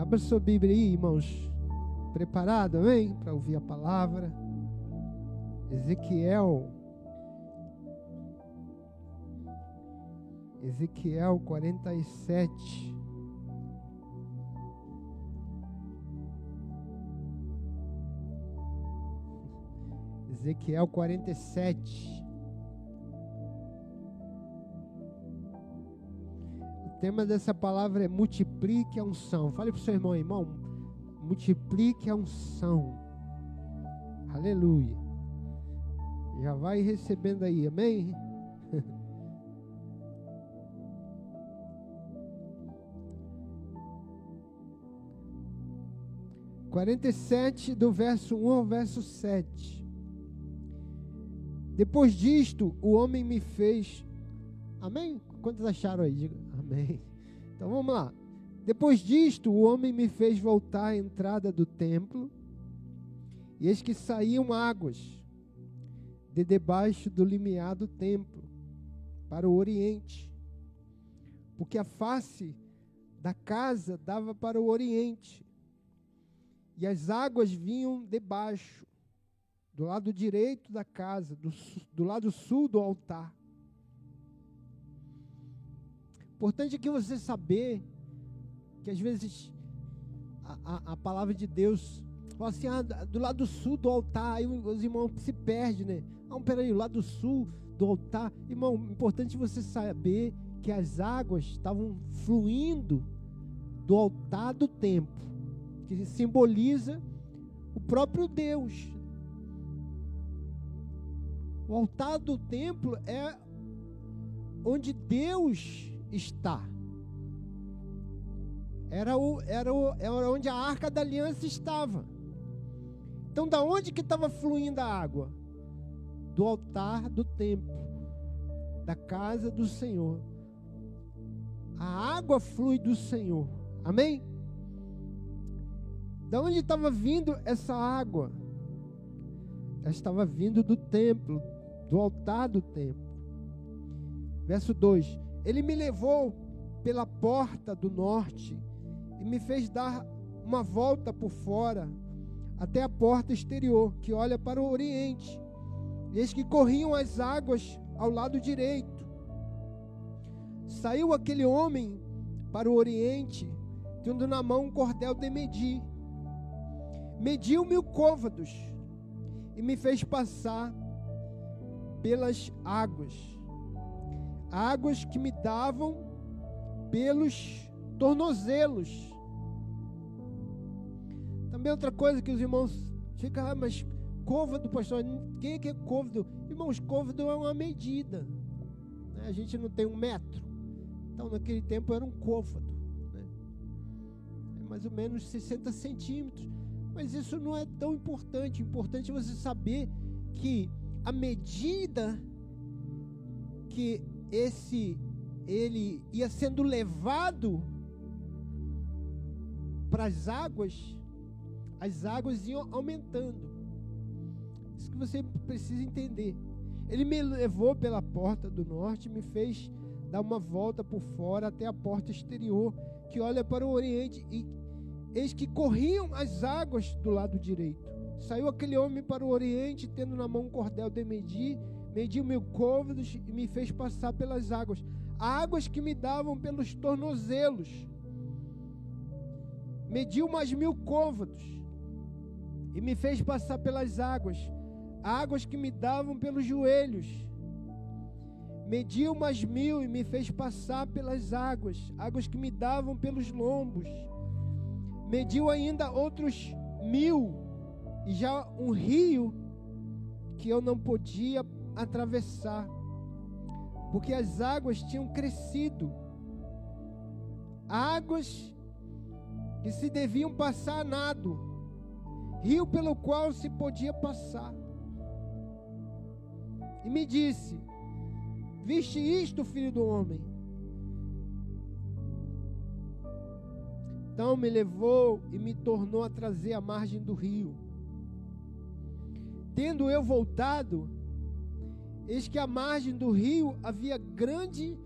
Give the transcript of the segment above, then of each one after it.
Abra sua Bíblia aí, irmãos. Preparado, amém? Para ouvir a palavra. Ezequiel. Ezequiel 47. Ezequiel 47. Tema dessa palavra é multiplique a unção. Fale para o seu irmão, irmão, multiplique a unção. Aleluia. Já vai recebendo aí, amém? Quarenta e sete do verso um ao verso sete. Depois disto, o homem me fez. Amém? Quantos acharam aí? Amém. Então vamos lá. Depois disto, o homem me fez voltar à entrada do templo, e eis que saíam águas de debaixo do limiar do templo para o oriente, porque a face da casa dava para o oriente, e as águas vinham debaixo do lado direito da casa, do, do lado sul do altar. Importante aqui você saber que às vezes a, a, a palavra de Deus fala assim, ah, do lado sul do altar, aí os irmãos se perdem, né? Ah, peraí, o lado sul do altar. Irmão, importante você saber que as águas estavam fluindo do altar do templo, que simboliza o próprio Deus, o altar do templo é onde Deus está. Era, o, era, o, era onde a arca da aliança estava. Então, da onde que estava fluindo a água? Do altar do templo, da casa do Senhor. A água flui do Senhor. Amém? Da onde estava vindo essa água? Ela estava vindo do templo, do altar do templo. Verso 2: Ele me levou pela porta do norte e me fez dar uma volta por fora até a porta exterior, que olha para o oriente. Eis que corriam as águas ao lado direito. Saiu aquele homem para o oriente, tendo na mão um cordel de medir. Mediu mil côvados e me fez passar pelas águas, águas que me davam pelos tornozelos. Também outra coisa que os irmãos ficam, ah, mas côvado, pastor, quem é que é côvado? Irmãos, côvado é uma medida. Né? A gente não tem um metro. Então, naquele tempo era um côvado. Né? É mais ou menos 60 centímetros. Mas isso não é tão importante. O importante é você saber que à medida que esse ele ia sendo levado para as águas, as águas iam aumentando. Isso que você precisa entender. Ele me levou pela porta do norte, me fez dar uma volta por fora até a porta exterior, que olha para o oriente, e eis que corriam as águas do lado direito. Saiu aquele homem para o oriente, tendo na mão um cordel de medir, mediu mil côvados e me fez passar pelas águas, águas que me davam pelos tornozelos. Mediu mais mil côvados e me fez passar pelas águas, águas que me davam pelos joelhos. Mediu mais mil e me fez passar pelas águas, águas que me davam pelos lombos. Mediu ainda outros mil e já um rio que eu não podia atravessar, porque as águas tinham crescido, águas que se deviam passar a nado, rio pelo qual se podia passar. E me disse: Viste isto, filho do homem? Então me levou e me tornou a trazer a margem do rio. Tendo eu voltado, eis que à margem do rio havia grande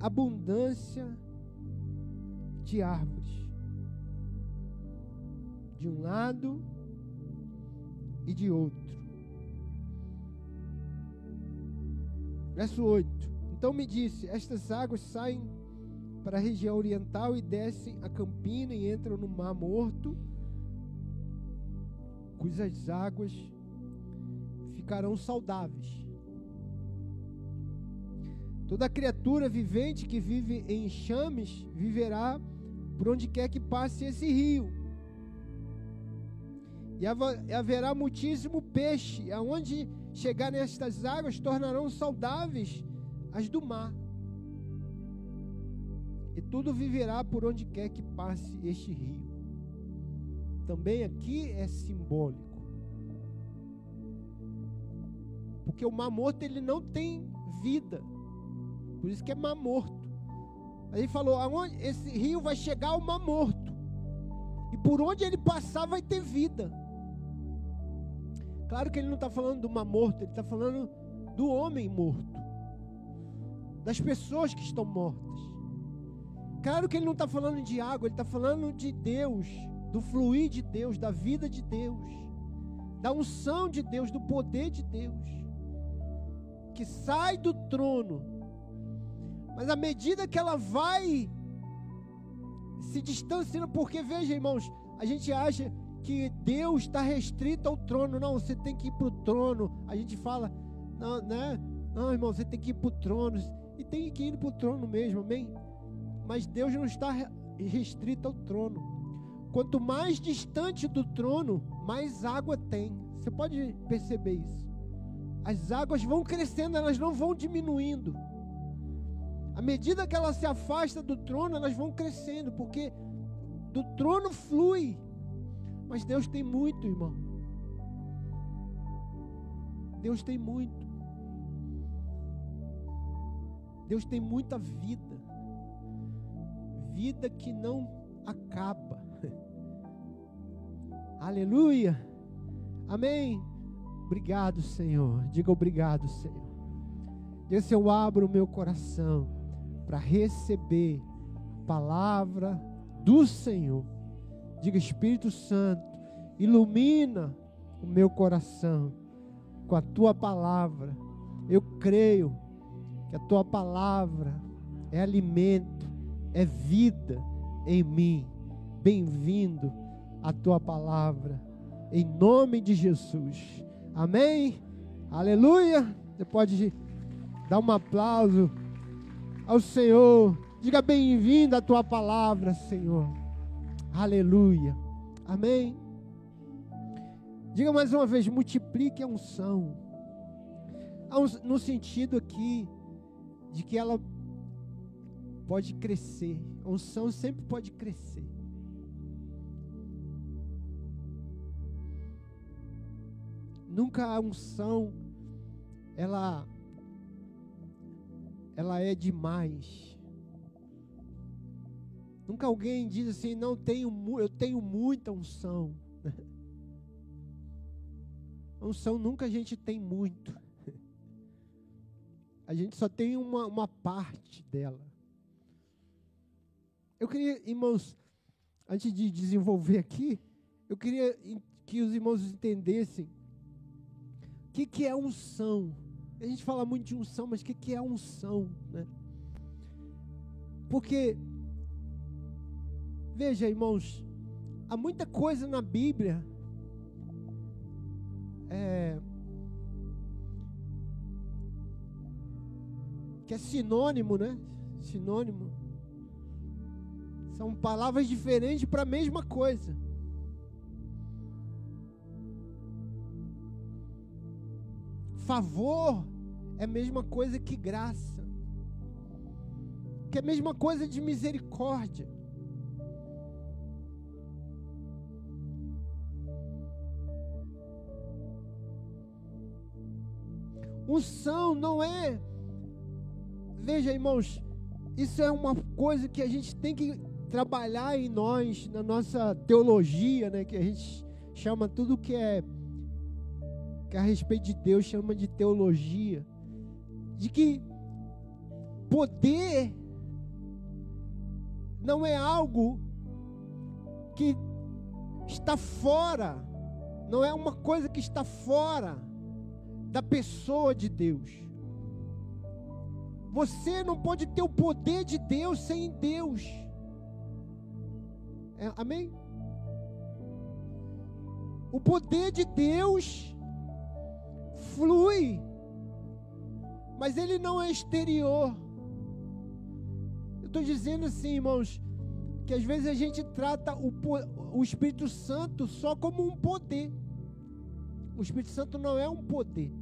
abundância de árvores. de um lado e de outro. Verso 8. Então me disse: Estas águas saem para a região oriental e descem a campina e entram no Mar Morto, cujas águas ficarão saudáveis. Toda criatura vivente que vive em enxames viverá por onde quer que passe esse rio. E haverá muitíssimo peixe, aonde chegar nestas águas tornarão saudáveis as do mar. E tudo viverá por onde quer que passe este rio. Também aqui é simbólico. Porque o mar morto ele não tem vida. Por isso que é mar morto. Aí ele falou: aonde esse rio vai chegar ao mar morto. E por onde ele passar vai ter vida. Claro que ele não está falando do mar morto, ele está falando do homem morto, das pessoas que estão mortas. Claro que ele não está falando de água, ele está falando de Deus, do fluir de Deus, da vida de Deus, da unção de Deus, do poder de Deus, que sai do trono, mas à medida que ela vai se distanciando, porque veja, irmãos, a gente acha que Deus está restrito ao trono. Não, você tem que ir para o trono. A gente fala, não, né? Não, irmão, você tem que ir para o trono. E tem que ir para o trono mesmo, amém? Mas Deus não está restrito ao trono. Quanto mais distante do trono, mais água tem. Você pode perceber isso. As águas vão crescendo, elas não vão diminuindo. À medida que ela se afasta do trono, elas vão crescendo, porque do trono flui mas Deus tem muito, irmão. Deus tem muito. Deus tem muita vida. Vida que não acaba. Aleluia. Amém. Obrigado, Senhor. Diga obrigado, Senhor. Diga se eu abro o meu coração para receber a palavra do Senhor Diga, Espírito Santo, ilumina o meu coração com a tua palavra. Eu creio que a tua palavra é alimento, é vida em mim. Bem-vindo a tua palavra, em nome de Jesus. Amém? Aleluia. Você pode dar um aplauso ao Senhor. Diga bem-vindo a tua palavra, Senhor. Aleluia. Amém. Diga mais uma vez: multiplique a unção. No sentido aqui de que ela pode crescer. A unção sempre pode crescer. Nunca a unção ela ela é demais. Nunca alguém diz assim, não tenho, eu tenho muita unção. unção nunca a gente tem muito. A gente só tem uma, uma parte dela. Eu queria, irmãos, antes de desenvolver aqui, eu queria que os irmãos entendessem o que, que é unção. A gente fala muito de unção, mas o que, é unção? Né? Porque Veja, irmãos, há muita coisa na Bíblia é, que é sinônimo, né? Sinônimo. São palavras diferentes para a mesma coisa. Favor é a mesma coisa que graça. Que é a mesma coisa de misericórdia. Unção não é. Veja, irmãos, isso é uma coisa que a gente tem que trabalhar em nós, na nossa teologia, né? Que a gente chama tudo que é que a respeito de Deus chama de teologia, de que poder não é algo que está fora, não é uma coisa que está fora da pessoa de Deus. Você não pode ter o poder de Deus sem Deus. É, amém? O poder de Deus flui, mas ele não é exterior. Eu estou dizendo assim, irmãos, que às vezes a gente trata o, o Espírito Santo só como um poder. O Espírito Santo não é um poder.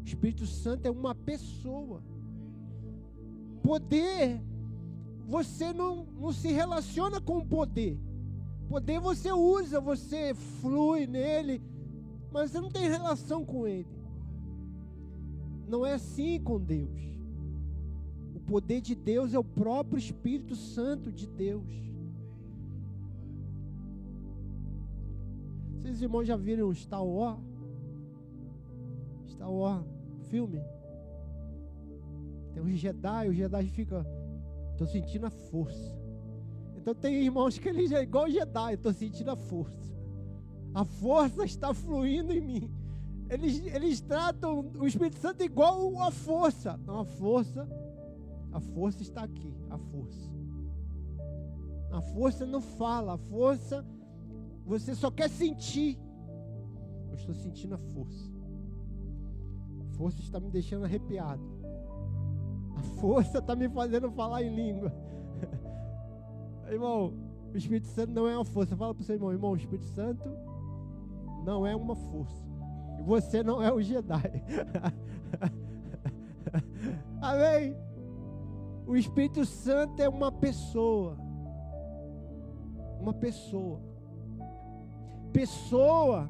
O Espírito Santo é uma pessoa. Poder, você não, não se relaciona com o poder. Poder você usa, você flui nele, mas você não tem relação com ele. Não é assim com Deus. O poder de Deus é o próprio Espírito Santo de Deus. Vocês irmãos já viram Star Wars? Star Wars, filme? Tem um Jedi, o Jedi fica, estou sentindo a força. Então tem irmãos que eles é igual Jedi, estou sentindo a força. A força está fluindo em mim. Eles, eles tratam o Espírito Santo igual a força. Não, a força, a força está aqui, a força. A força não fala, a força você só quer sentir. Eu estou sentindo a força. A força está me deixando arrepiado. A força está me fazendo falar em língua. irmão, o Espírito Santo não é uma força. Fala para o seu irmão, irmão, o Espírito Santo não é uma força. Você não é o Jedi. Amém? O Espírito Santo é uma pessoa. Uma pessoa. Pessoa,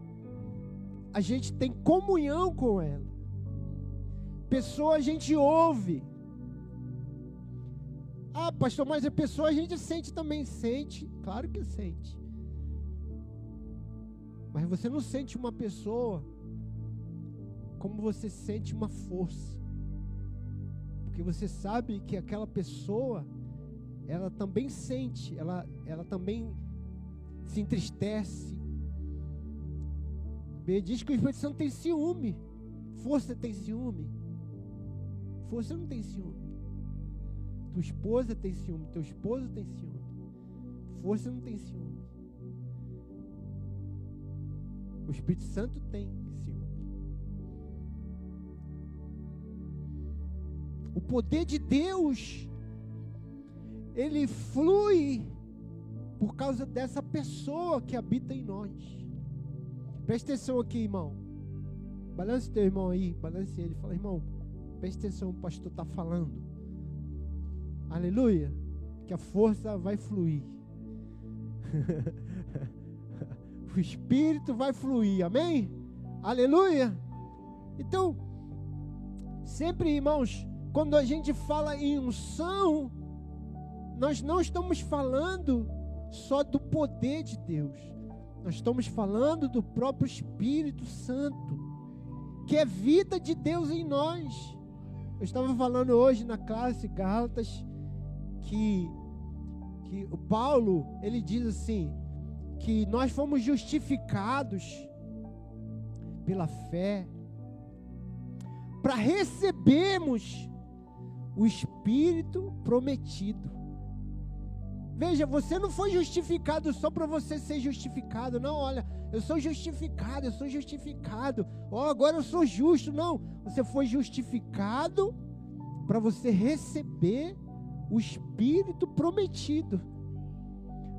a gente tem comunhão com ela. Pessoa a gente ouve. Ah, pastor, mas a pessoa a gente sente também, sente, claro que sente. Mas você não sente uma pessoa como você sente uma força. Porque você sabe que aquela pessoa, ela também sente, ela, ela também se entristece. B diz que o Espírito Santo tem ciúme. Força tem ciúme. Força não tem ciúme. Tua esposa tem ciúme, teu esposo tem ciúme. Força não tem ciúme. O Espírito Santo tem ciúme. O poder de Deus, ele flui por causa dessa pessoa que habita em nós. Preste atenção aqui, irmão. Balance teu irmão aí, balance ele. Fala, irmão, preste atenção, o pastor está falando. Aleluia. Que a força vai fluir. o Espírito vai fluir. Amém? Aleluia. Então, sempre, irmãos, quando a gente fala em unção, nós não estamos falando só do poder de Deus. Nós estamos falando do próprio Espírito Santo, que é vida de Deus em nós. Eu estava falando hoje na classe Gálatas que, que o Paulo, ele diz assim, que nós fomos justificados pela fé para recebermos o Espírito prometido. Veja, você não foi justificado só para você ser justificado. Não, olha, eu sou justificado, eu sou justificado. Oh, agora eu sou justo. Não, você foi justificado para você receber o Espírito prometido.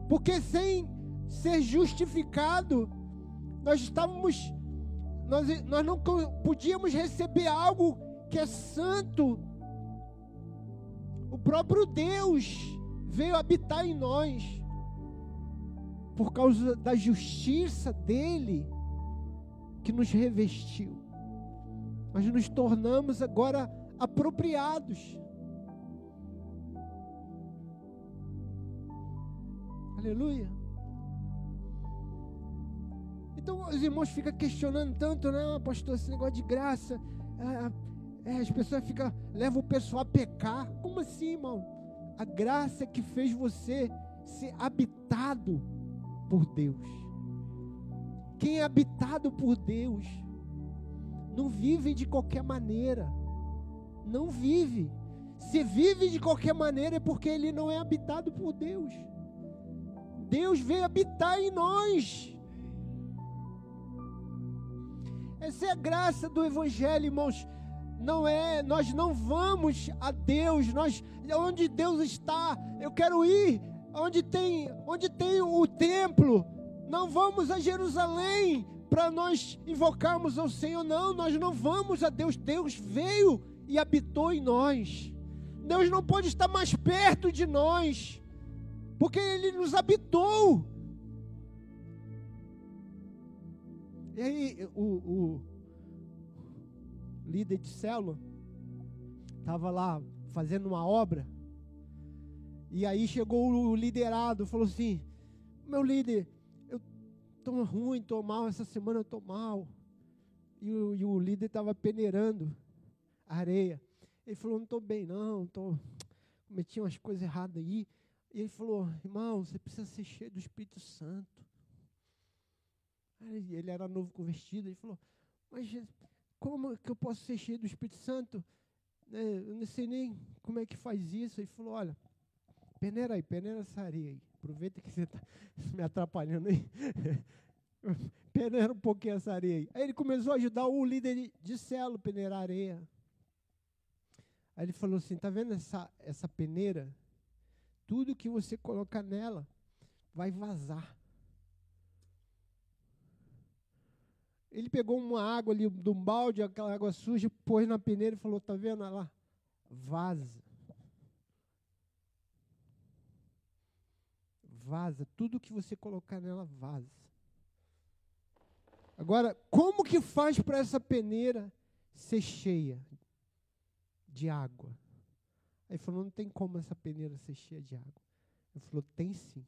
Porque sem ser justificado, nós estávamos, nós, nós não podíamos receber algo que é santo. O próprio Deus veio habitar em nós, por causa da justiça dele, que nos revestiu. Nós nos tornamos agora apropriados. Aleluia. Então os irmãos ficam questionando tanto, né, ah, pastor, esse negócio de graça. É, é, as pessoas ficam, levam o pessoal a pecar. Como assim, irmão? A graça que fez você ser habitado por Deus. Quem é habitado por Deus não vive de qualquer maneira. Não vive. Se vive de qualquer maneira é porque ele não é habitado por Deus. Deus veio habitar em nós. Essa é a graça do Evangelho, irmãos. Não é, nós não vamos a Deus, nós, onde Deus está, eu quero ir, onde tem, onde tem o templo. Não vamos a Jerusalém para nós invocarmos ao Senhor, não, nós não vamos a Deus. Deus veio e habitou em nós. Deus não pode estar mais perto de nós, porque Ele nos habitou. E aí, o, o líder de célula estava lá fazendo uma obra, e aí chegou o liderado, falou assim: Meu líder, eu estou ruim, estou mal, essa semana eu estou mal. E o, e o líder estava peneirando areia. Ele falou: Não estou bem, não, tô, cometi umas coisas erradas aí. E ele falou: Irmão, você precisa ser cheio do Espírito Santo. Ele era novo convertido. Ele falou: Mas como que eu posso ser cheio do Espírito Santo? É, eu não sei nem como é que faz isso. Ele falou: Olha, peneira aí, peneira essa areia aí. Aproveita que você está me atrapalhando aí. peneira um pouquinho essa areia aí. Aí ele começou a ajudar o líder de, celo peneirar areia. Aí ele falou assim: tá vendo essa, essa peneira? Tudo que você colocar nela vai vazar. Ele pegou uma água ali de um balde, aquela água suja, pôs na peneira e falou: tá vendo lá? Vaza. Vaza. Tudo que você colocar nela vaza. Agora, como que faz para essa peneira ser cheia de água. Aí ele falou: não tem como essa peneira ser cheia de água. Ele falou: tem sim.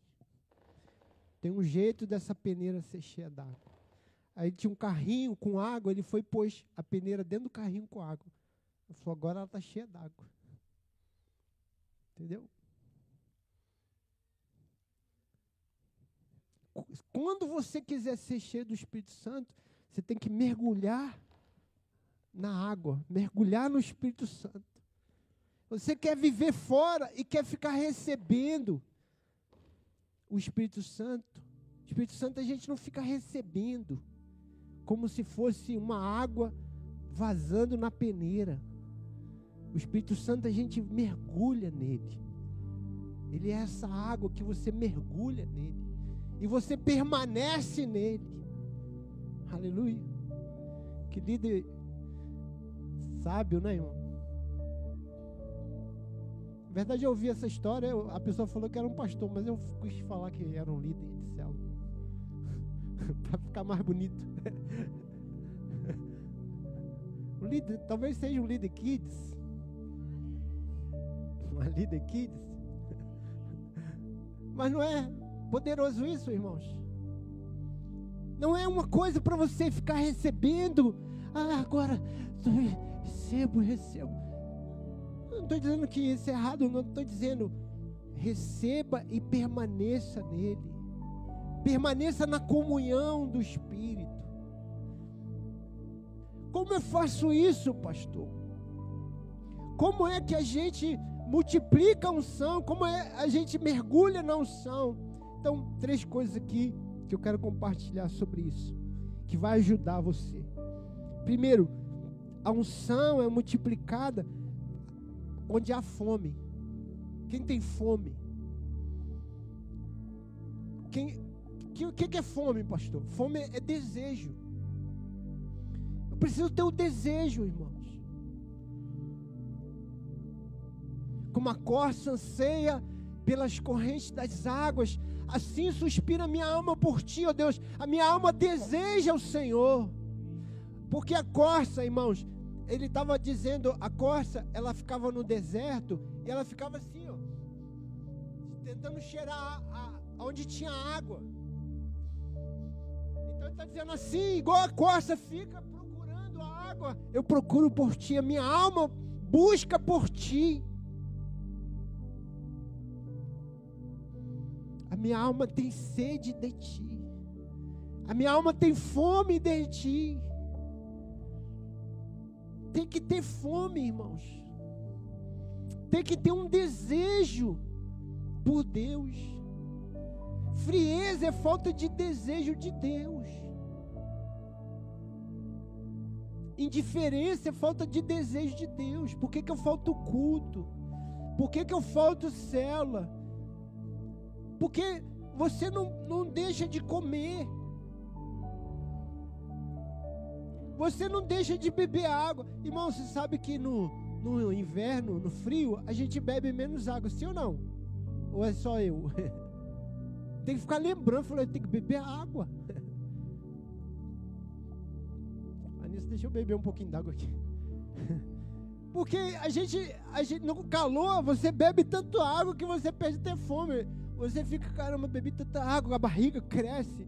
Tem um jeito dessa peneira ser cheia d'água. Aí tinha um carrinho com água, ele foi e pôs a peneira dentro do carrinho com água. Ele falou: agora ela está cheia d'água. Entendeu? Quando você quiser ser cheio do Espírito Santo, você tem que mergulhar na água, mergulhar no Espírito Santo. Você quer viver fora e quer ficar recebendo o Espírito Santo. O Espírito Santo a gente não fica recebendo como se fosse uma água vazando na peneira. O Espírito Santo a gente mergulha nele. Ele é essa água que você mergulha nele. E você permanece nele. Aleluia. Que líder sábio, né, irmão? Na verdade, eu ouvi essa história, a pessoa falou que era um pastor, mas eu quis falar que era um líder de céu. para ficar mais bonito. o líder, talvez seja um líder kids. Uma líder kids. Mas não é poderoso isso, irmãos? Não é uma coisa para você ficar recebendo. Ah, agora recebo, recebo. não estou dizendo que isso é errado, não estou dizendo receba e permaneça nele. Permaneça na comunhão do Espírito. Como eu faço isso, pastor? Como é que a gente multiplica a unção? Como é a gente mergulha na unção? Então, três coisas aqui que eu quero compartilhar sobre isso, que vai ajudar você. Primeiro, a unção é multiplicada onde há fome. Quem tem fome? Quem, o que, que é fome, pastor? Fome é desejo. Eu preciso ter o desejo, irmãos. Como a corça anseia pelas correntes das águas, assim suspira minha alma por ti, ó Deus. A minha alma deseja o Senhor. Porque a corça, irmãos, ele estava dizendo, a corça, ela ficava no deserto e ela ficava assim, ó, tentando cheirar a, a, onde tinha água. Está dizendo assim, igual a corça fica procurando a água, eu procuro por ti, a minha alma busca por ti. A minha alma tem sede de ti. A minha alma tem fome de ti. Tem que ter fome, irmãos. Tem que ter um desejo por Deus. Frieza é falta de desejo de Deus. Indiferença é falta de desejo de Deus. Por que, que eu falto culto? Por que, que eu falto célula? Porque você não, não deixa de comer. Você não deixa de beber água. Irmão, você sabe que no, no inverno, no frio, a gente bebe menos água, sim ou não? Ou é só eu? tem que ficar lembrando, falei, tem que beber água. deixa eu beber um pouquinho d'água aqui. Porque a gente, a gente, no calor, você bebe tanto água que você perde até fome. Você fica, caramba, bebi tanta água, a barriga cresce.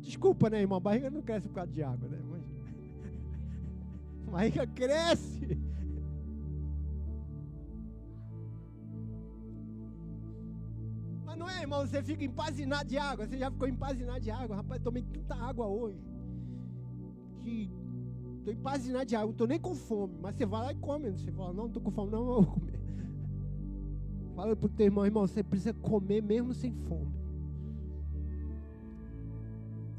Desculpa, né, irmão? A barriga não cresce por causa de água, né? Mas... A barriga cresce. Mas não é, irmão? Você fica empazinado de água. Você já ficou empazinado de água. Rapaz, tomei tanta água hoje. Que Estou empazinado de água, não estou nem com fome. Mas você vai lá e come. Você fala, não, estou com fome, não, vou comer. Fala para o teu irmão, irmão, você precisa comer mesmo sem fome.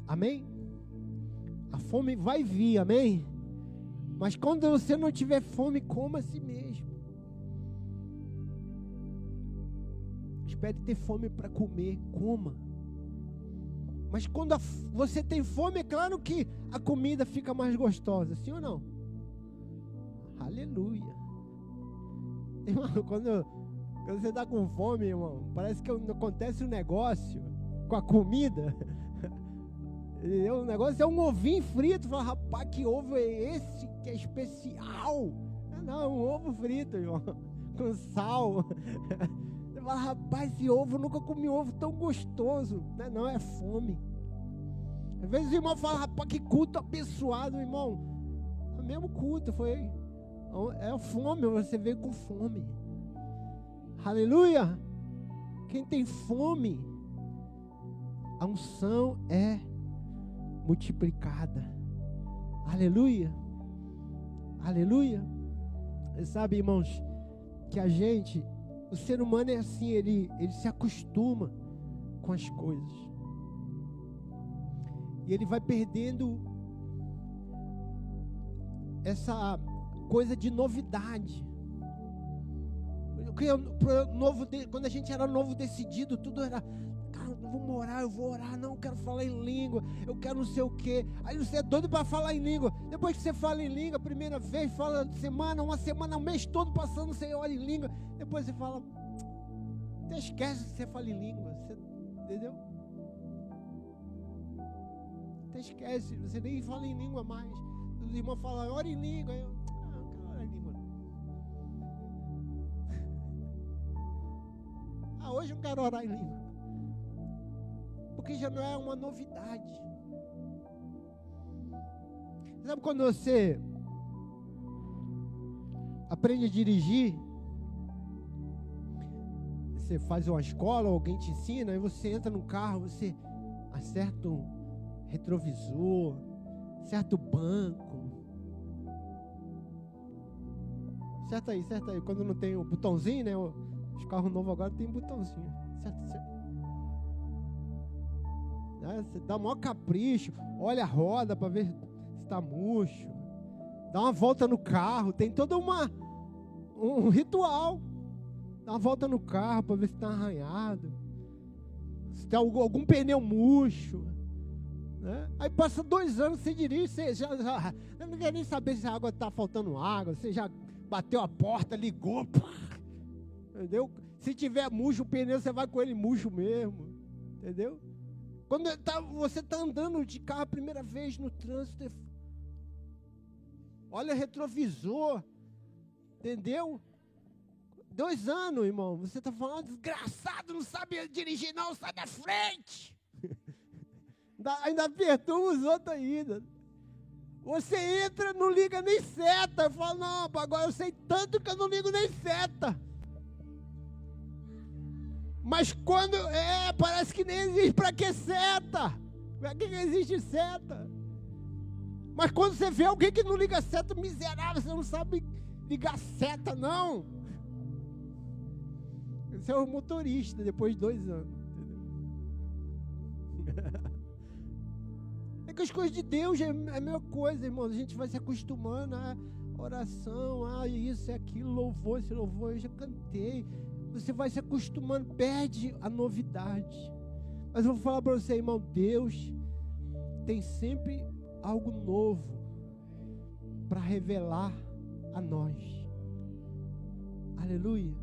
Amém? A fome vai vir, amém? Mas quando você não tiver fome, coma a si mesmo. Espere ter fome para comer, coma. Mas quando você tem fome, é claro que a comida fica mais gostosa, sim ou não? Aleluia. Irmão, quando, quando você está com fome, irmão, parece que acontece um negócio com a comida. O negócio é um ovinho frito. Fala, rapaz, que ovo é esse que é especial? Não, não, é um ovo frito, irmão, com sal. Fala, rapaz, esse ovo, nunca comi ovo tão gostoso. Não, é não, é fome. Às vezes o irmão fala, rapaz, que culto abençoado, irmão. É o mesmo culto, foi. É fome, você veio com fome. Aleluia. Quem tem fome, a unção é multiplicada. Aleluia. Aleluia. Sabe, irmãos, que a gente o ser humano é assim, ele, ele se acostuma com as coisas. E ele vai perdendo essa coisa de novidade. Novo, quando a gente era novo decidido, tudo era vou orar, eu vou orar, não, eu quero falar em língua, eu quero não sei o quê. Aí você é doido para falar em língua. Depois que você fala em língua, primeira vez, fala semana, uma semana, um mês todo passando, você olha em língua. Depois você fala, até esquece que você fala em língua, você, entendeu? Até esquece, você nem fala em língua mais. Os irmãos falam, ora em língua. Eu, ah, eu quero orar em língua. língua porque já não é uma novidade. Sabe quando você aprende a dirigir? Você faz uma escola, alguém te ensina, aí você entra no carro, você acerta o retrovisor, acerta o banco. Certa aí, certa aí. Quando não tem o botãozinho, né? Os carros novos agora tem botãozinho. Certo, certo. Né? Você dá o maior capricho, olha a roda para ver se está murcho. Dá uma volta no carro, tem todo uma, um ritual. Dá uma volta no carro para ver se está arranhado. Se tem algum, algum pneu murcho. Né? Aí passa dois anos, você dirige, você já, já não quer nem saber se a água está faltando água, você já bateu a porta, ligou, pá, entendeu? Se tiver murcho o pneu, você vai com ele murcho mesmo, entendeu? Quando tá, você está andando de carro a primeira vez no trânsito, olha retrovisor, entendeu? Dois anos, irmão. Você está falando, desgraçado, não sabe dirigir, não, sai da frente. ainda perturba os outros ainda. Você entra, não liga nem seta. Fala, não, agora eu sei tanto que eu não ligo nem seta. Mas quando. É, parece que nem existe para que seta. Aqui não existe seta. Mas quando você vê alguém que não liga seta, miserável, você não sabe ligar seta, não. Esse é o motorista, depois de dois anos. É que as coisas de Deus é, é a mesma coisa, irmão. A gente vai se acostumando a oração, ah, isso, é aquilo, louvor, esse louvor, eu já cantei. Você vai se acostumando, perde a novidade. Mas eu vou falar para você, irmão, Deus tem sempre algo novo para revelar a nós. Aleluia.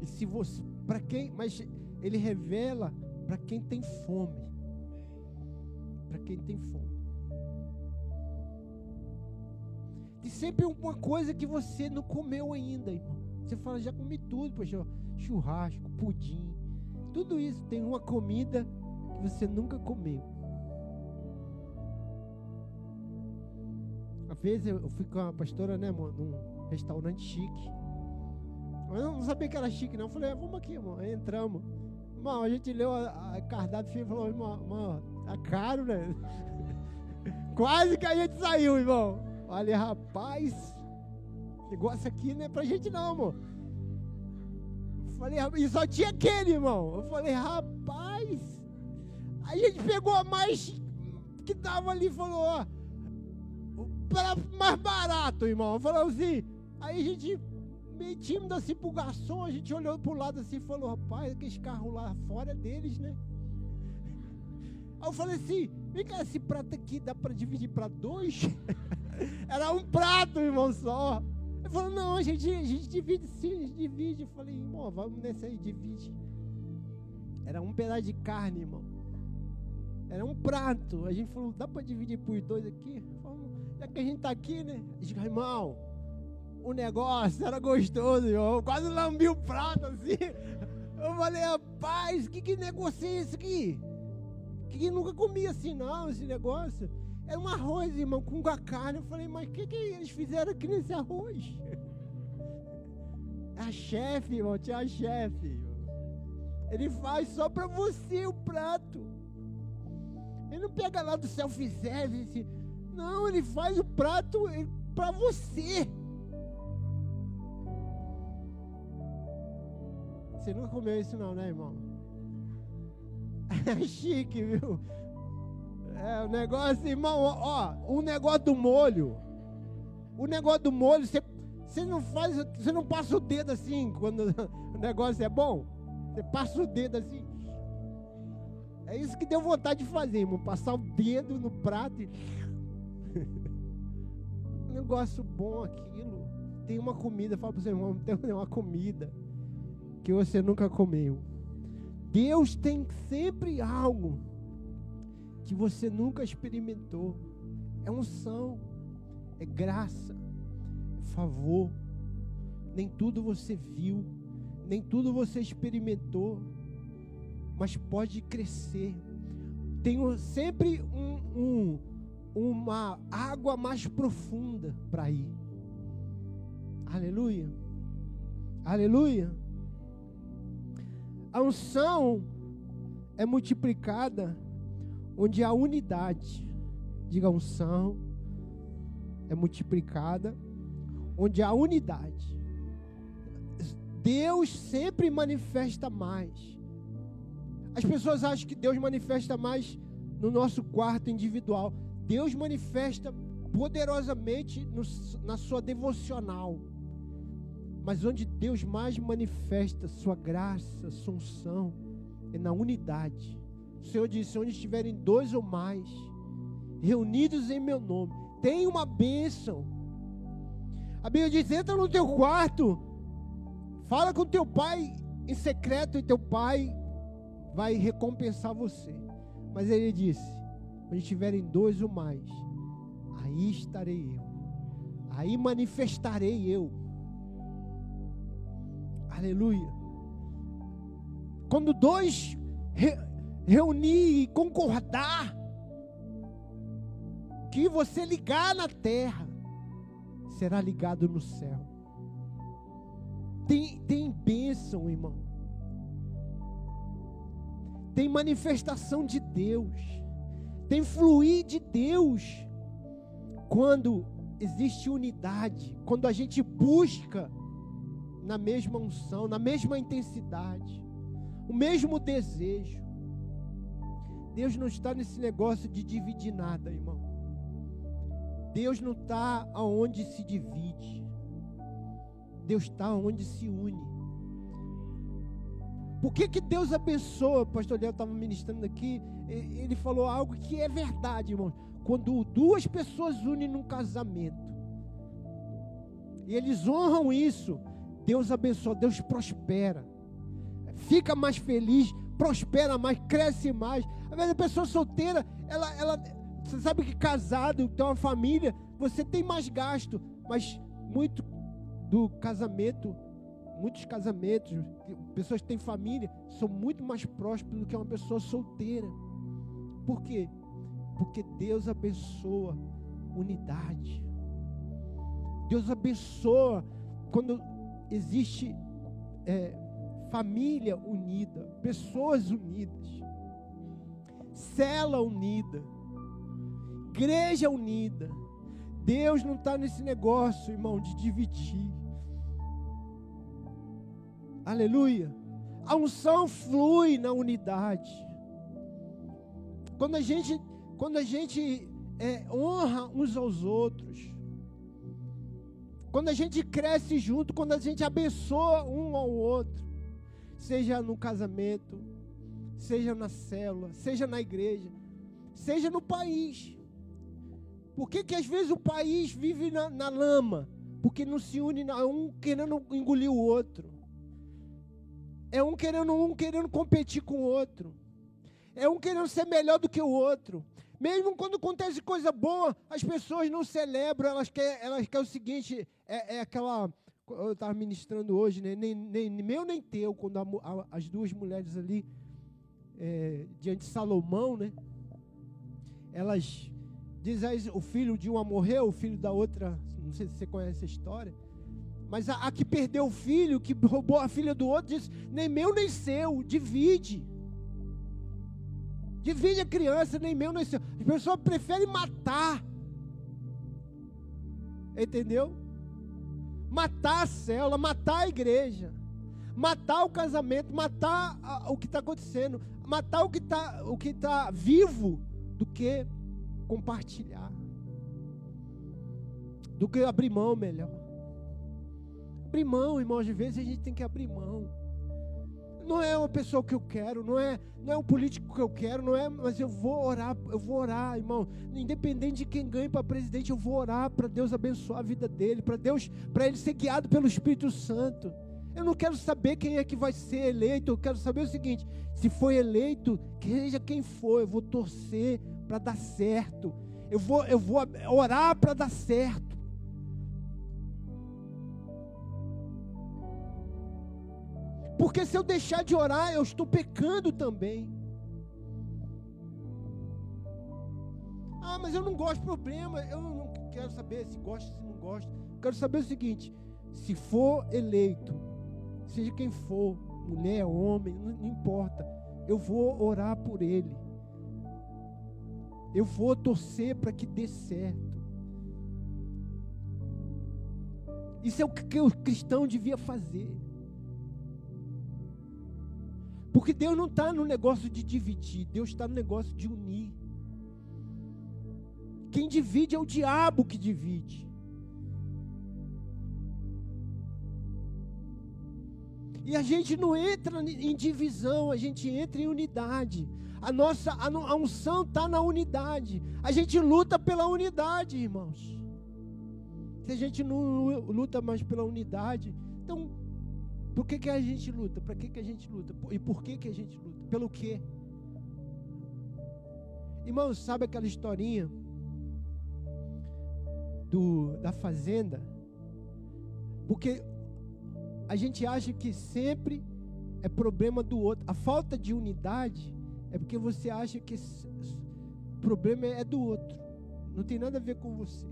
E se você, para quem, mas ele revela para quem tem fome. Para quem tem fome. E sempre uma coisa que você não comeu ainda, irmão. Você fala, já comi tudo, poxa, churrasco, pudim. Tudo isso tem uma comida que você nunca comeu. Uma vez eu fui com a pastora, né, irmão, num restaurante chique. Eu não sabia que era chique, não. Eu falei, ah, vamos aqui, irmão. Aí entramos. Irmão, a gente leu a, a cardápio e falou, irmão, irmão, tá caro, né? Quase que a gente saiu, irmão. Olha, rapaz, negócio aqui não é pra gente não, irmão. Eu falei, e só tinha aquele, irmão. Eu falei, rapaz. Aí a gente pegou a mais que tava ali e falou, ó, mais barato, irmão. Falou assim. Aí a gente, meio tímido assim pro garçom, a gente olhou pro lado assim e falou, rapaz, aqueles carros lá fora é deles, né? Aí eu falei assim, vem cá, esse prato aqui dá para dividir para dois? Era um prato, irmão, só. Ele falou, não, a gente, a gente divide sim, a gente divide. Eu falei, irmão, vamos nesse aí, divide. Era um pedaço de carne, irmão. Era um prato. A gente falou, dá para dividir por dois aqui? Falei, já que a gente tá aqui, né? Digo, irmão, o negócio era gostoso, irmão. Eu quase lambi o prato assim. Eu falei, rapaz, que, que negócio é esse aqui? Que nunca comia assim, não, esse negócio. Era um arroz, irmão, com carne. Eu falei, mas o que, que eles fizeram aqui nesse arroz? A chefe, irmão, tinha chefe. Ele faz só para você o prato. Ele não pega lá do self-service. Não, ele faz o prato para você. Você nunca comeu isso não, né, irmão? É chique, viu? É, o negócio, irmão, ó, o negócio do molho. O negócio do molho, você, você não faz, você não passa o dedo assim quando o negócio é bom. Você passa o dedo assim. É isso que deu vontade de fazer, irmão. Passar o dedo no prato e. negócio bom aquilo. Tem uma comida, fala para o seu irmão, tem uma comida que você nunca comeu. Deus tem sempre algo que você nunca experimentou. É unção, é graça, é favor. Nem tudo você viu, nem tudo você experimentou, mas pode crescer. Tem sempre um, um, uma água mais profunda para ir. Aleluia. Aleluia. A unção é multiplicada onde a unidade, diga unção, é multiplicada, onde a unidade, Deus sempre manifesta mais. As pessoas acham que Deus manifesta mais no nosso quarto individual. Deus manifesta poderosamente no, na sua devocional. Mas onde Deus mais manifesta sua graça, sua unção, é na unidade. O Senhor disse: onde estiverem dois ou mais reunidos em meu nome, tem uma bênção. A Bíblia diz: entra no teu quarto, fala com teu pai em secreto, e teu pai vai recompensar você. Mas ele disse: onde estiverem dois ou mais, aí estarei eu, aí manifestarei eu. Aleluia. Quando dois reunir e concordar. Que você ligar na terra será ligado no céu. Tem, tem bênção, irmão. tem manifestação de Deus, tem fluir de Deus quando existe unidade, quando a gente busca na mesma unção, na mesma intensidade, o mesmo desejo. Deus não está nesse negócio de dividir nada, irmão. Deus não está aonde se divide. Deus está onde se une. Por que, que Deus abençoa? O pastor Léo estava ministrando aqui. Ele falou algo que é verdade, irmão. Quando duas pessoas unem num casamento, e eles honram isso, Deus abençoa, Deus prospera, fica mais feliz, prospera mais, cresce mais. A pessoa solteira, ela, ela, você sabe que casado, tem uma família, você tem mais gasto, mas muito do casamento, muitos casamentos, pessoas que têm família, são muito mais prósperos do que uma pessoa solteira. Por quê? Porque Deus abençoa unidade. Deus abençoa quando existe é, família unida, pessoas unidas, cela unida, igreja unida. Deus não está nesse negócio, irmão, de dividir. Aleluia. A unção flui na unidade. Quando a gente, quando a gente é, honra uns aos outros, quando a gente cresce junto, quando a gente abençoa um ao outro, seja no casamento, seja na célula, seja na igreja, seja no país. Por que, que às vezes o país vive na, na lama? Porque não se une, um querendo engolir o outro. É um querendo um querendo competir com o outro. É um querendo ser melhor do que o outro. Mesmo quando acontece coisa boa, as pessoas não celebram, elas querem, elas querem o seguinte, é, é aquela. Eu estava ministrando hoje, né? nem, nem, meu nem teu, quando a, a, as duas mulheres ali, é, diante de Salomão, né? Elas dizem, o filho de uma morreu, o filho da outra, não sei se você conhece a história. Mas a, a, que perdeu o filho, que roubou a filha do outro, disse: nem meu nem seu, divide. Divide a criança, nem meu nem seu. As pessoas preferem matar. Entendeu? Matar a célula, matar a igreja, matar o casamento, matar a, o que está acontecendo, matar o que está o que tá vivo, do que compartilhar, do que abrir mão melhor. Abrir mão, irmão, às vezes a gente tem que abrir mão. Não é uma pessoa que eu quero, não é, não é um político que eu quero, não é, mas eu vou orar, eu vou orar, irmão. Independente de quem ganhe para presidente, eu vou orar para Deus abençoar a vida dele, para Deus, para ele ser guiado pelo Espírito Santo. Eu não quero saber quem é que vai ser eleito, eu quero saber o seguinte: se foi eleito, seja quem for, eu vou torcer para dar certo. Eu vou, eu vou orar para dar certo. Porque se eu deixar de orar, eu estou pecando também. Ah, mas eu não gosto de problema. Eu não quero saber se gosta, se não gosta. quero saber o seguinte: se for eleito, seja quem for, mulher, homem, não, importa. Eu vou orar por ele. Eu vou torcer para que dê certo. Isso é o que o cristão devia fazer. Porque Deus não está no negócio de dividir, Deus está no negócio de unir. Quem divide é o diabo que divide. E a gente não entra em divisão, a gente entra em unidade. A nossa a, unção está na unidade. A gente luta pela unidade, irmãos. Se a gente não luta mais pela unidade, então por que, que a gente luta? Para que, que a gente luta? E por que, que a gente luta? Pelo quê? Irmãos, sabe aquela historinha do, da fazenda? Porque a gente acha que sempre é problema do outro. A falta de unidade é porque você acha que o problema é do outro. Não tem nada a ver com você.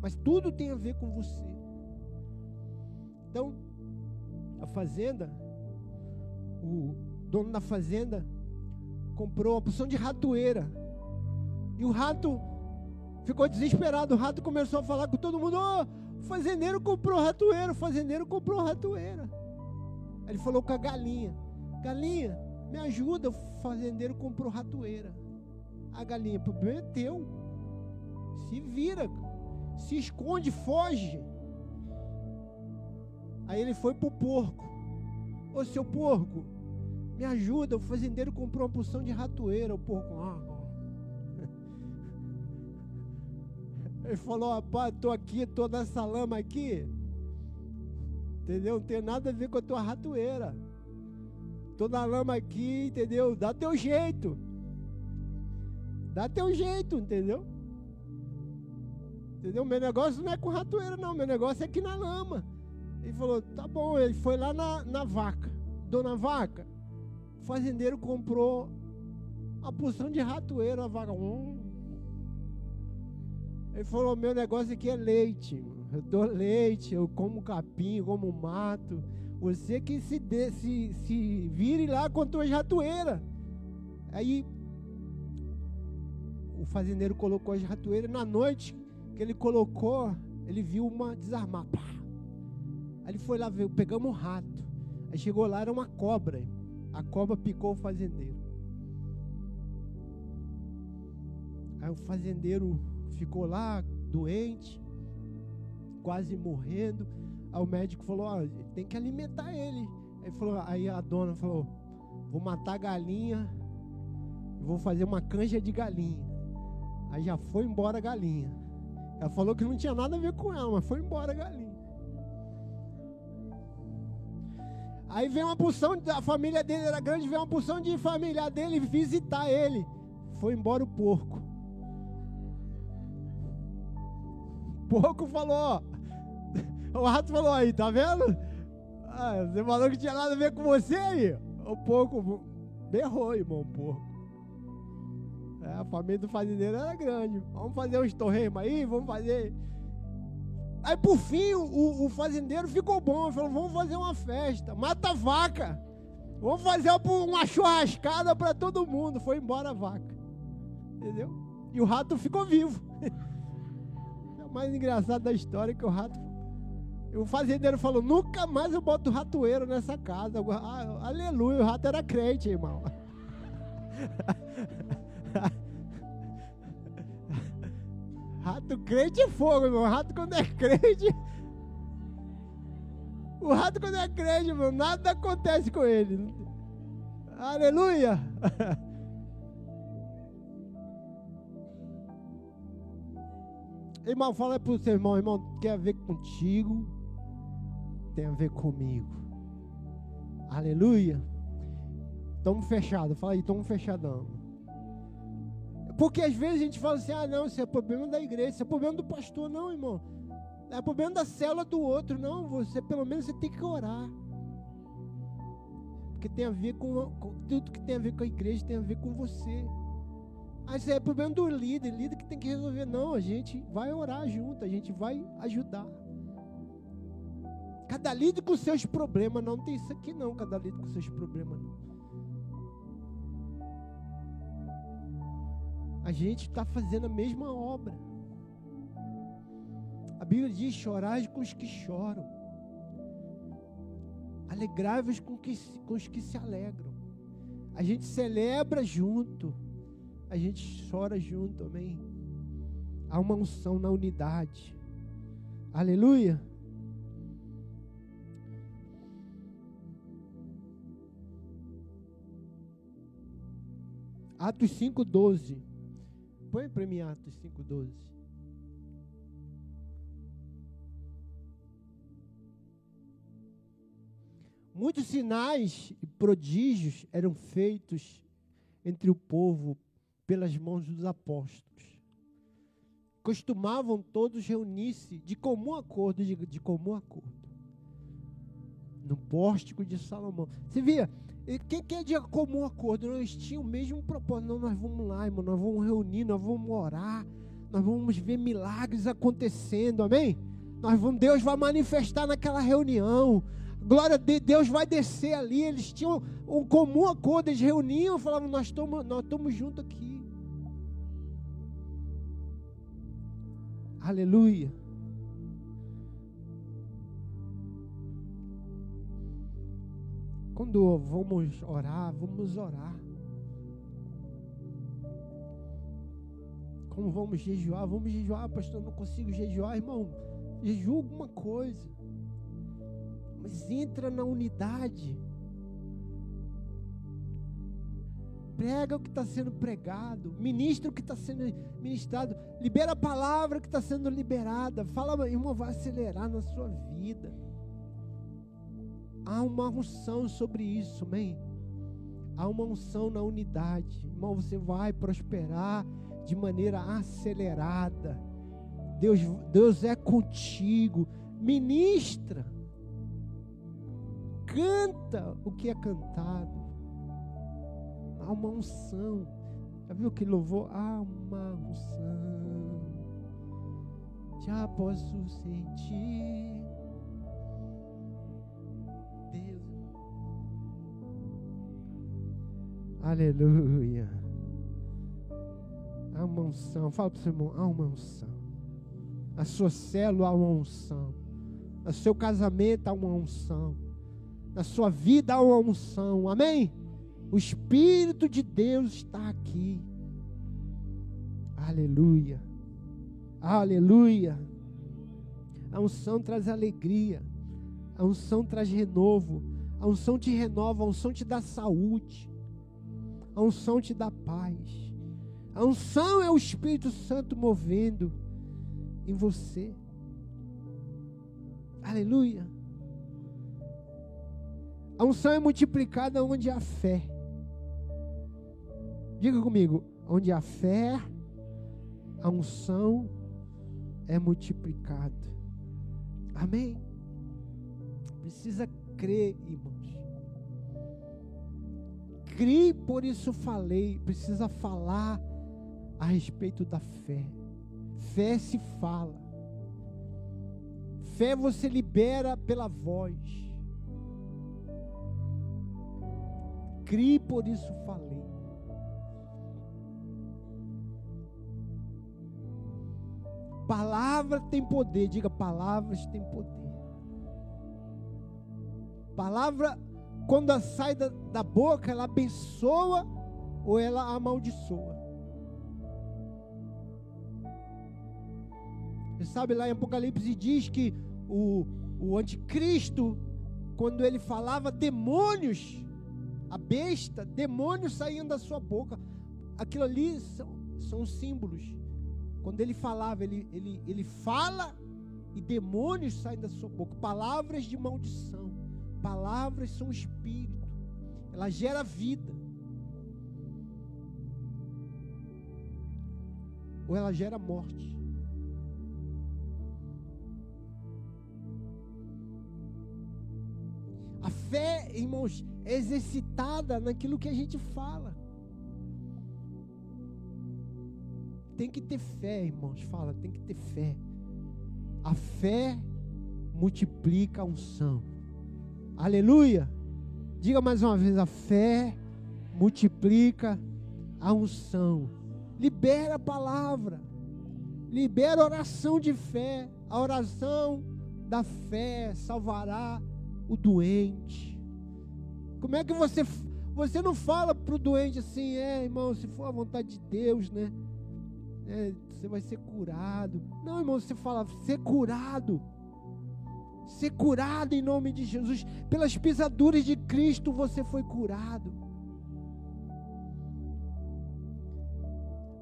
Mas tudo tem a ver com você. Então, a fazenda, o dono da fazenda, comprou uma porção de ratoeira. E o rato ficou desesperado. O rato começou a falar com todo mundo: oh, fazendeiro comprou ratoeira, o fazendeiro comprou ratoeira. Ele falou com a galinha: Galinha, me ajuda, o fazendeiro comprou ratoeira. A galinha, problema é teu. Se vira, se esconde, foge. Aí ele foi pro porco. Ô seu porco, me ajuda, o fazendeiro comprou uma porção de ratoeira. O porco, ah, Ele falou, rapaz, tô aqui, tô nessa lama aqui. Entendeu? Não tem nada a ver com a tua ratoeira. Tô na lama aqui, entendeu? Dá teu jeito. Dá teu jeito, entendeu? Entendeu? Meu negócio não é com ratoeira, não. Meu negócio é aqui na lama. Ele falou, tá bom. Ele foi lá na, na vaca. Dona Vaca, o fazendeiro comprou uma porção de ratoeira. A vaca, hum. Ele falou, meu negócio aqui é leite. Eu dou leite, eu como capim, como mato. Você que se, dê, se, se vire lá com tuas ratoeiras. Aí o fazendeiro colocou as ratoeiras. Na noite que ele colocou, ele viu uma desarmar. Pá. Aí ele foi lá ver, pegamos um rato. Aí chegou lá, era uma cobra. A cobra picou o fazendeiro. Aí o fazendeiro ficou lá doente, quase morrendo. Aí o médico falou: ó, tem que alimentar ele. Aí, falou, aí a dona falou: vou matar a galinha, vou fazer uma canja de galinha. Aí já foi embora a galinha. Ela falou que não tinha nada a ver com ela, mas foi embora a galinha. Aí vem uma porção, a família dele era grande, veio uma porção de família dele visitar ele. Foi embora o porco. O porco falou, o rato falou aí, tá vendo? Ah, você falou que tinha nada a ver com você aí. O porco berrou, irmão, o porco. É, a família do fazendeiro era grande. Vamos fazer uns torreiros aí, vamos fazer Aí por fim o, o fazendeiro ficou bom, falou: vamos fazer uma festa, mata a vaca, vamos fazer uma churrascada para todo mundo. Foi embora a vaca, entendeu? E o rato ficou vivo. Mais engraçado da história é que o rato. O fazendeiro falou: nunca mais eu boto ratoeiro nessa casa. Ah, aleluia, o rato era crente, irmão. Rato crente é fogo, meu. Rato quando é crente. O rato quando é crente, meu, nada acontece com ele. Aleluia! Irmão, fala para o seu irmão, irmão, quer a ver contigo, tem a ver comigo. Aleluia. Estamos fechados, fala aí, estamos fechadão. Porque às vezes a gente fala assim: ah, não, isso é problema da igreja, isso é problema do pastor. Não, irmão. É problema da célula do outro. Não, você pelo menos você tem que orar. Porque tem a ver com, com tudo que tem a ver com a igreja, tem a ver com você. Isso é problema do líder, líder que tem que resolver. Não, a gente vai orar junto, a gente vai ajudar. Cada líder com seus problemas, não, não tem isso aqui não, cada líder com seus problemas não. a gente está fazendo a mesma obra. A Bíblia diz: chorai com os que choram, alegrai-vos com, com os que se alegram. A gente celebra junto, a gente chora junto, amém? Há uma unção na unidade, aleluia. Atos 5,12. Põe para mim Atos 5,12. Muitos sinais e prodígios eram feitos entre o povo pelas mãos dos apóstolos. Costumavam todos reunir-se de comum acordo, de, de comum acordo, no pórtico de Salomão. Você via, quem quer de comum acordo? Nós tínhamos o mesmo propósito. Não, nós vamos lá, irmão, nós vamos reunir, nós vamos orar, nós vamos ver milagres acontecendo, amém? Nós vamos, Deus vai manifestar naquela reunião. Glória de Deus vai descer ali. Eles tinham um comum acordo, eles reuniam falavam: Nós estamos nós juntos aqui. Aleluia. Quando vamos orar, vamos orar. Como vamos jejuar? Vamos jejuar, pastor. Não consigo jejuar, irmão. Jejua alguma coisa. Mas entra na unidade. Prega o que está sendo pregado. Ministra o que está sendo ministrado. Libera a palavra que está sendo liberada. Fala, irmão, vai acelerar na sua vida. Há uma unção sobre isso, amém? Há uma unção na unidade. Irmão, você vai prosperar de maneira acelerada. Deus, Deus é contigo. Ministra. Canta o que é cantado. Há uma unção. Já viu que louvou? Há uma unção. Já posso sentir. Deus. Aleluia. Há uma unção. Fala para o seu irmão, há uma unção. A sua célula há uma unção. No seu casamento há uma unção. Na sua vida há uma unção. Amém? O Espírito de Deus está aqui. Aleluia. Aleluia. A unção traz alegria. A unção traz renovo. A unção te renova. A unção te dá saúde. A unção te dá paz. A unção é o Espírito Santo movendo em você. Aleluia. A unção é multiplicada onde há fé. Diga comigo, onde há fé, a unção é multiplicada. Amém? Precisa crer, irmãos. Crie, por isso falei. Precisa falar a respeito da fé. Fé se fala. Fé você libera pela voz. Crie, por isso falei. Palavra tem poder, diga palavras têm poder. Palavra, quando sai da, da boca, ela abençoa ou ela amaldiçoa. Você sabe lá em Apocalipse diz que o, o anticristo, quando ele falava demônios, a besta, demônios saíam da sua boca. Aquilo ali são, são símbolos. Quando ele falava, ele, ele, ele fala e demônios saem da sua boca. Palavras de maldição. Palavras são espírito. Ela gera vida. Ou ela gera morte. A fé, irmãos, é exercitada naquilo que a gente fala. Tem que ter fé, irmãos. Fala, tem que ter fé. A fé multiplica a unção. Aleluia. Diga mais uma vez: a fé multiplica a unção. Libera a palavra. Libera a oração de fé. A oração da fé salvará o doente. Como é que você você não fala para o doente assim, é irmão, se for a vontade de Deus, né? É, você vai ser curado. Não, irmão, você fala ser curado. Ser curado em nome de Jesus. Pelas pisaduras de Cristo você foi curado.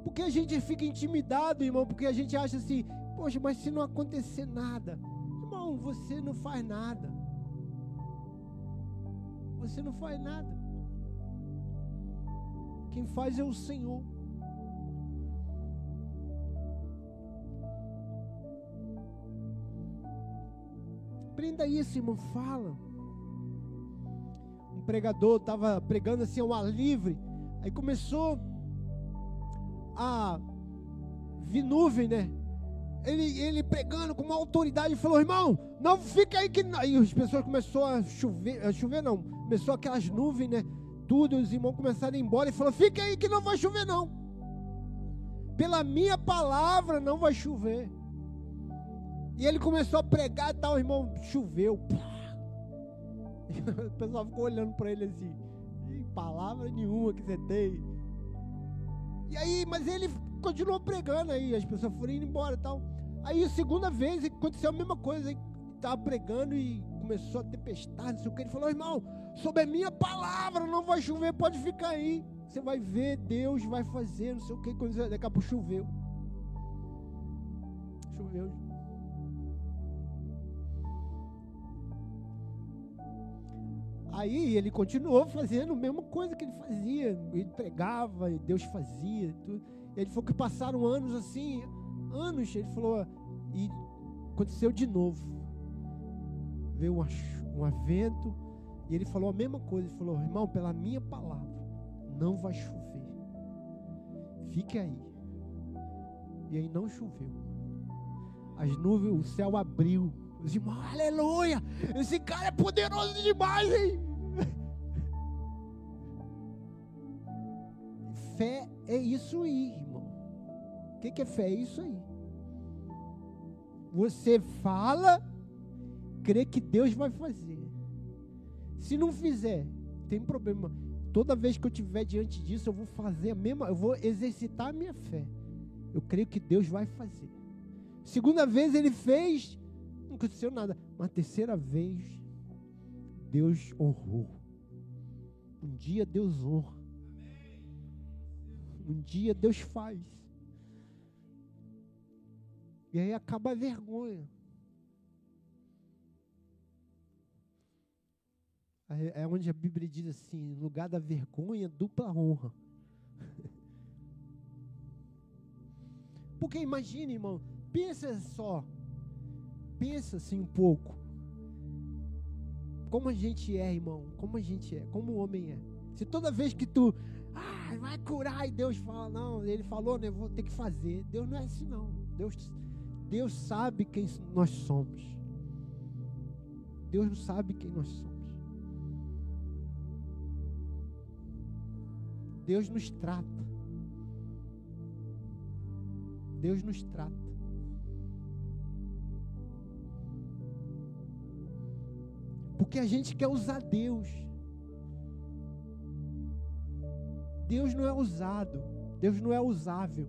Porque a gente fica intimidado, irmão, porque a gente acha assim, poxa, mas se não acontecer nada, irmão, você não faz nada você não faz nada. Quem faz é o Senhor. Prenda isso, irmão, fala. Um pregador estava pregando assim ao ar livre, aí começou a vir nuvem, né? ele, ele pregando com uma autoridade, falou: irmão, não fica aí que. E as pessoas começou a chover, a chover não, começou aquelas nuvens, né? Tudo, os irmãos começaram a ir embora e falou: fica aí que não vai chover, não. Pela minha palavra não vai chover. E ele começou a pregar e tal, irmão, choveu. O pessoal ficou olhando para ele assim, palavra nenhuma que você tem. E aí, mas ele continuou pregando aí, as pessoas foram indo embora e tal. Aí, a segunda vez, aconteceu a mesma coisa, ele estava pregando e começou a tempestade, não sei o que. Ele falou, irmão, sobre a minha palavra não vai chover, pode ficar aí. Você vai ver, Deus vai fazer, não sei o que. Daqui a pouco choveu. Choveu. Aí ele continuou fazendo a mesma coisa que ele fazia. Ele pregava, Deus fazia. Tudo. Ele falou que passaram anos assim, anos. Ele falou, e aconteceu de novo. Veio um, um vento, e ele falou a mesma coisa. Ele falou, irmão, pela minha palavra, não vai chover. Fique aí. E aí não choveu. As nuvens, o céu abriu os irmãos, aleluia! Esse cara é poderoso demais, hein? Fé é isso aí, irmão. O que, que é fé? É isso aí. Você fala, crê que Deus vai fazer. Se não fizer, tem problema. Toda vez que eu estiver diante disso, eu vou fazer a mesma, eu vou exercitar a minha fé. Eu creio que Deus vai fazer. Segunda vez ele fez, não aconteceu nada. Mas terceira vez, Deus honrou. Um dia Deus honra. Um dia Deus faz. E aí acaba a vergonha. É onde a Bíblia diz assim: lugar da vergonha, dupla honra. Porque imagine, irmão, pensa só, pensa assim um pouco. Como a gente é, irmão. Como a gente é. Como o homem é. Se toda vez que tu. Ah, vai curar. E Deus fala, não, ele falou, né? Vou ter que fazer. Deus não é assim, não. Deus, Deus sabe quem nós somos. Deus não sabe quem nós somos. Deus nos trata. Deus nos trata. Porque a gente quer usar Deus. Deus não é usado. Deus não é usável.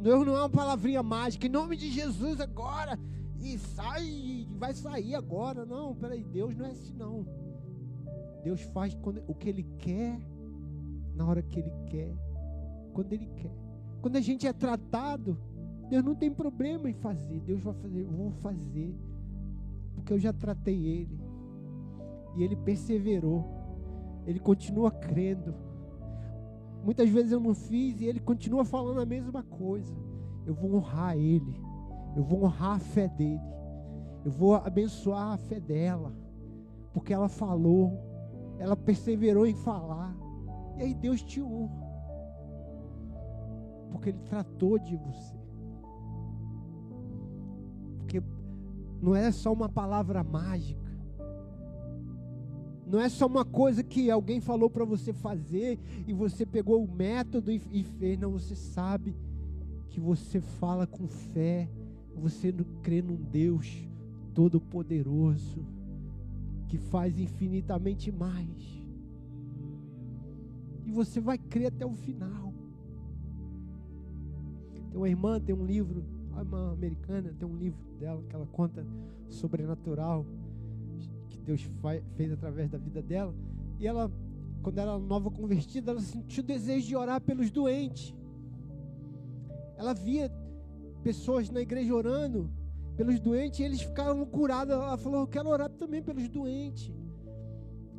Deus não é uma palavrinha mágica. Em nome de Jesus agora. E sai, vai sair agora. Não, peraí. Deus não é assim, não. Deus faz quando, o que Ele quer, na hora que Ele quer, quando Ele quer. Quando a gente é tratado, Deus não tem problema em fazer. Deus vai fazer, eu vou fazer porque eu já tratei ele. E ele perseverou. Ele continua crendo. Muitas vezes eu não fiz e ele continua falando a mesma coisa. Eu vou honrar ele. Eu vou honrar a fé dele. Eu vou abençoar a fé dela. Porque ela falou. Ela perseverou em falar. E aí Deus te honra. Porque ele tratou de você. Não é só uma palavra mágica. Não é só uma coisa que alguém falou para você fazer e você pegou o método e, e fez. Não, você sabe que você fala com fé, você crê num Deus todo-poderoso que faz infinitamente mais. E você vai crer até o final. Tem uma irmã, tem um livro uma americana, tem um livro dela que ela conta sobrenatural que Deus fez através da vida dela. E ela, quando era nova convertida, ela sentiu o desejo de orar pelos doentes. Ela via pessoas na igreja orando pelos doentes e eles ficavam curados. Ela falou: Eu quero orar também pelos doentes.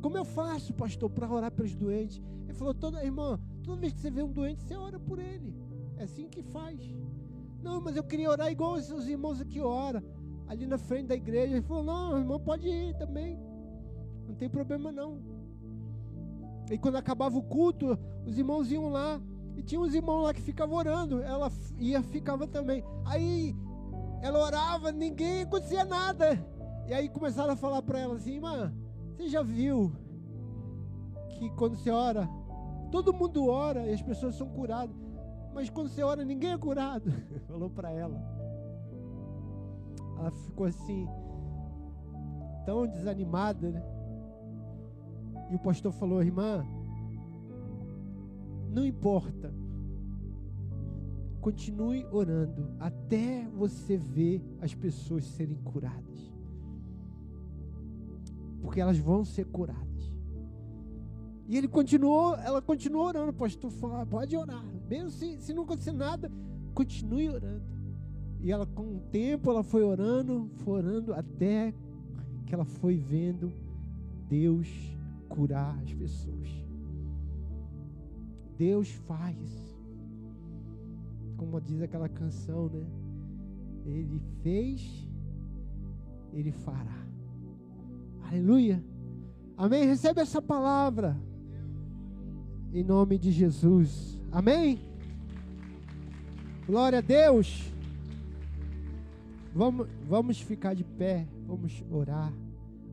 Como eu faço, pastor, para orar pelos doentes? Ele falou: toda irmã, toda vez que você vê um doente, você ora por ele. É assim que faz. Não, mas eu queria orar igual os irmãos aqui oram, ali na frente da igreja. Ele falou: Não, irmão, pode ir também. Não tem problema não. E quando acabava o culto, os irmãos iam lá E tinha uns irmãos lá que ficavam orando, ela ia ficava também. Aí ela orava, ninguém acontecia nada. E aí começaram a falar para ela assim, irmã, você já viu que quando você ora, todo mundo ora e as pessoas são curadas, mas quando você ora ninguém é curado. Falou para ela. Ela ficou assim, tão desanimada, né? E o pastor falou, irmã, não importa. Continue orando até você ver as pessoas serem curadas. Porque elas vão ser curadas. E ele continuou, ela continuou orando. O pastor falou: pode orar. Mesmo se, se não acontecer nada, continue orando. E ela, com o tempo, ela foi orando, foi orando até que ela foi vendo Deus curar as pessoas. Deus faz. Como diz aquela canção, né? Ele fez, ele fará. Aleluia. Amém? Recebe essa palavra. Em nome de Jesus. Amém? Glória a Deus. Vamos, vamos ficar de pé. Vamos orar.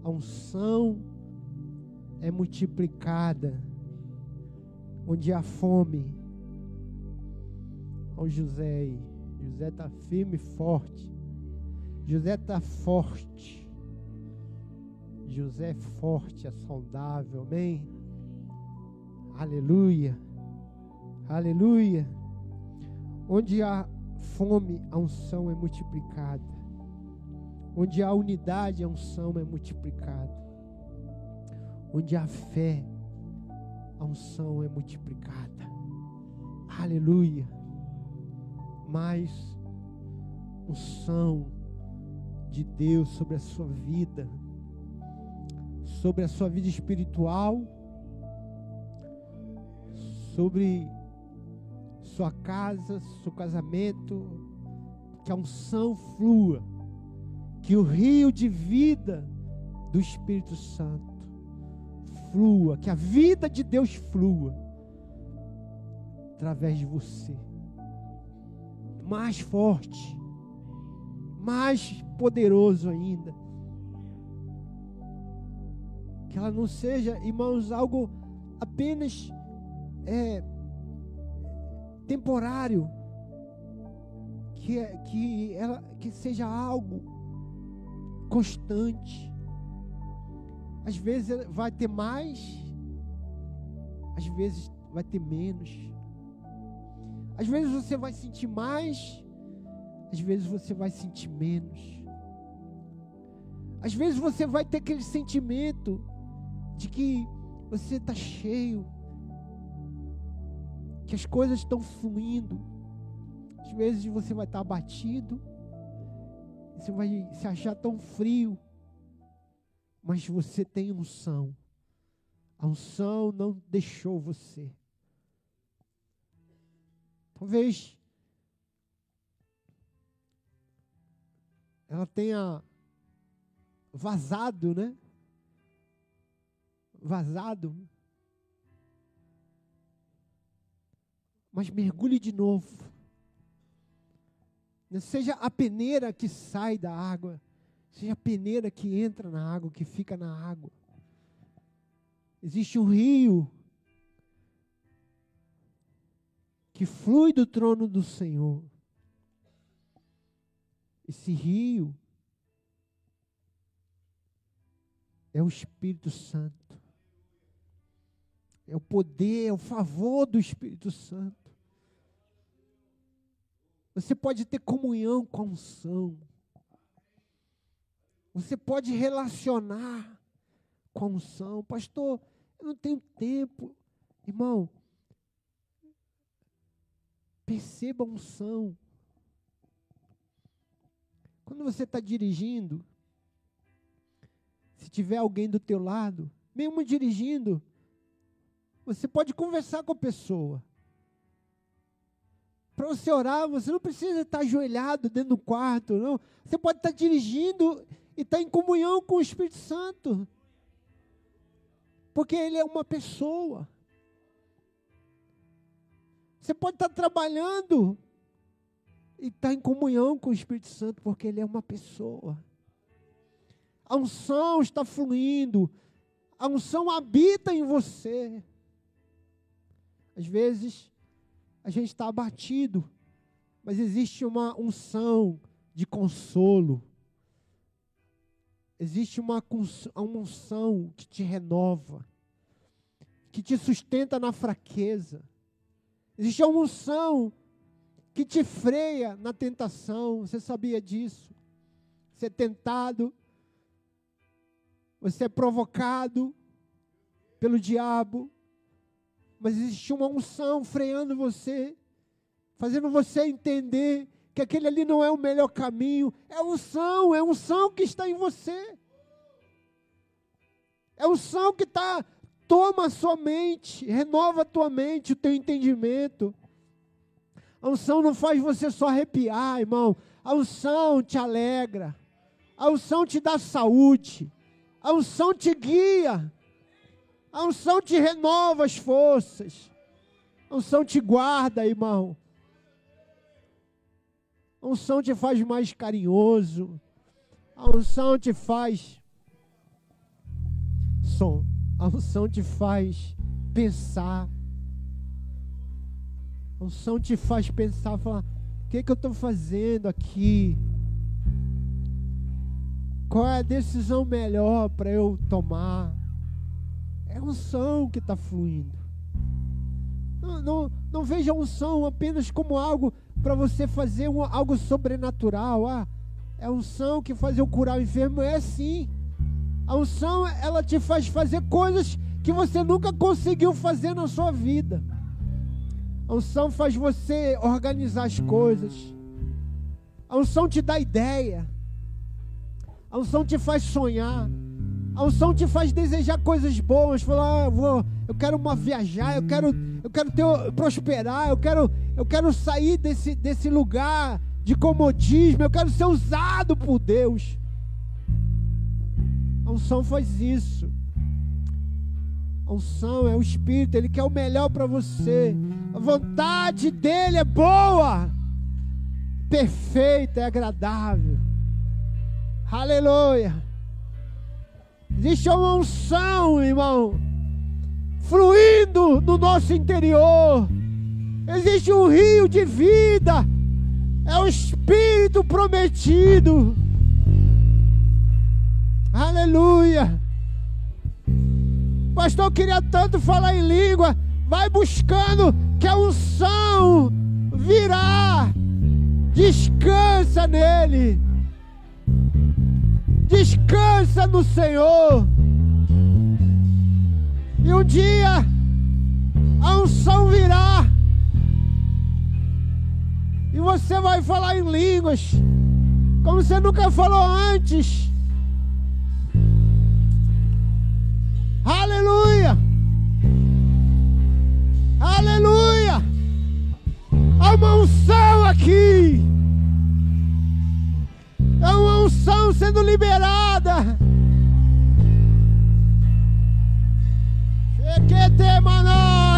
A unção é multiplicada onde há fome. Olha o José aí. José está firme e forte. José está forte. José é forte, é saudável. Amém? Aleluia. Aleluia. Onde há fome, a unção é multiplicada. Onde há unidade, a unção é multiplicada. Onde há fé, a unção é multiplicada. Aleluia. Mais unção de Deus sobre a sua vida, sobre a sua vida espiritual, sobre sua casa, seu casamento, que a unção flua, que o rio de vida do Espírito Santo flua, que a vida de Deus flua através de você. Mais forte, mais poderoso ainda. Que ela não seja, irmãos, algo apenas é, temporário. Que, que, ela, que seja algo constante às vezes vai ter mais, às vezes vai ter menos. Às vezes você vai sentir mais, às vezes você vai sentir menos. Às vezes você vai ter aquele sentimento de que você está cheio, que as coisas estão fluindo. Às vezes você vai estar abatido, você vai se achar tão frio mas você tem unção. A unção não deixou você. Talvez ela tenha vazado, né? Vazado. Mas mergulhe de novo. Seja a peneira que sai da água Seja a peneira que entra na água, que fica na água. Existe um rio que flui do trono do Senhor. Esse rio é o Espírito Santo. É o poder, é o favor do Espírito Santo. Você pode ter comunhão com a unção. Você pode relacionar com a unção. Pastor, eu não tenho tempo. Irmão, perceba a unção. Quando você está dirigindo, se tiver alguém do teu lado, mesmo dirigindo, você pode conversar com a pessoa. Para você orar, você não precisa estar ajoelhado dentro do quarto, não. Você pode estar dirigindo e está em comunhão com o Espírito Santo. Porque ele é uma pessoa. Você pode estar trabalhando e estar em comunhão com o Espírito Santo, porque Ele é uma pessoa. A unção está fluindo, a unção habita em você. Às vezes, a gente está abatido, mas existe uma unção de consolo. Existe uma, uma unção que te renova, que te sustenta na fraqueza. Existe uma unção que te freia na tentação. Você sabia disso? Você é tentado, você é provocado pelo diabo, mas existe uma unção freando você, fazendo você entender que aquele ali não é o melhor caminho, é unção, é unção que está em você. É unção que está, toma a sua mente, renova a tua mente, o teu entendimento. A unção não faz você só arrepiar, irmão. A unção te alegra. A unção te dá saúde. A unção te guia. A unção te renova as forças. A unção te guarda, irmão. A unção te faz mais carinhoso. A unção te faz. Som. A unção te faz pensar. A unção te faz pensar, falar: o que, que eu estou fazendo aqui? Qual é a decisão melhor para eu tomar? É unção que está fluindo. Não, não, não veja unção apenas como algo para você fazer um, algo sobrenatural. Ah, é unção que faz eu curar o enfermo. É sim. A unção, ela te faz fazer coisas que você nunca conseguiu fazer na sua vida. A unção faz você organizar as coisas. A unção te dá ideia. A unção te faz sonhar. A unção te faz desejar coisas boas. Falar, ah, vou, eu quero uma viajar, eu quero, eu quero ter, prosperar, eu quero, eu quero sair desse, desse lugar de comodismo, eu quero ser usado por Deus. A unção faz isso. A unção é o Espírito, Ele quer o melhor para você. A vontade dEle é boa, perfeita, é agradável. Aleluia. Existe uma unção, irmão, fluindo no nosso interior. Existe um rio de vida. É o Espírito prometido. Aleluia. Pastor, eu queria tanto falar em língua. Vai buscando que a unção virá. Descansa nele. Descansa no Senhor. E um dia a unção virá. E você vai falar em línguas como você nunca falou antes. Aleluia! Aleluia! Há uma unção aqui. É uma unção sendo liberada. Chequete, maná.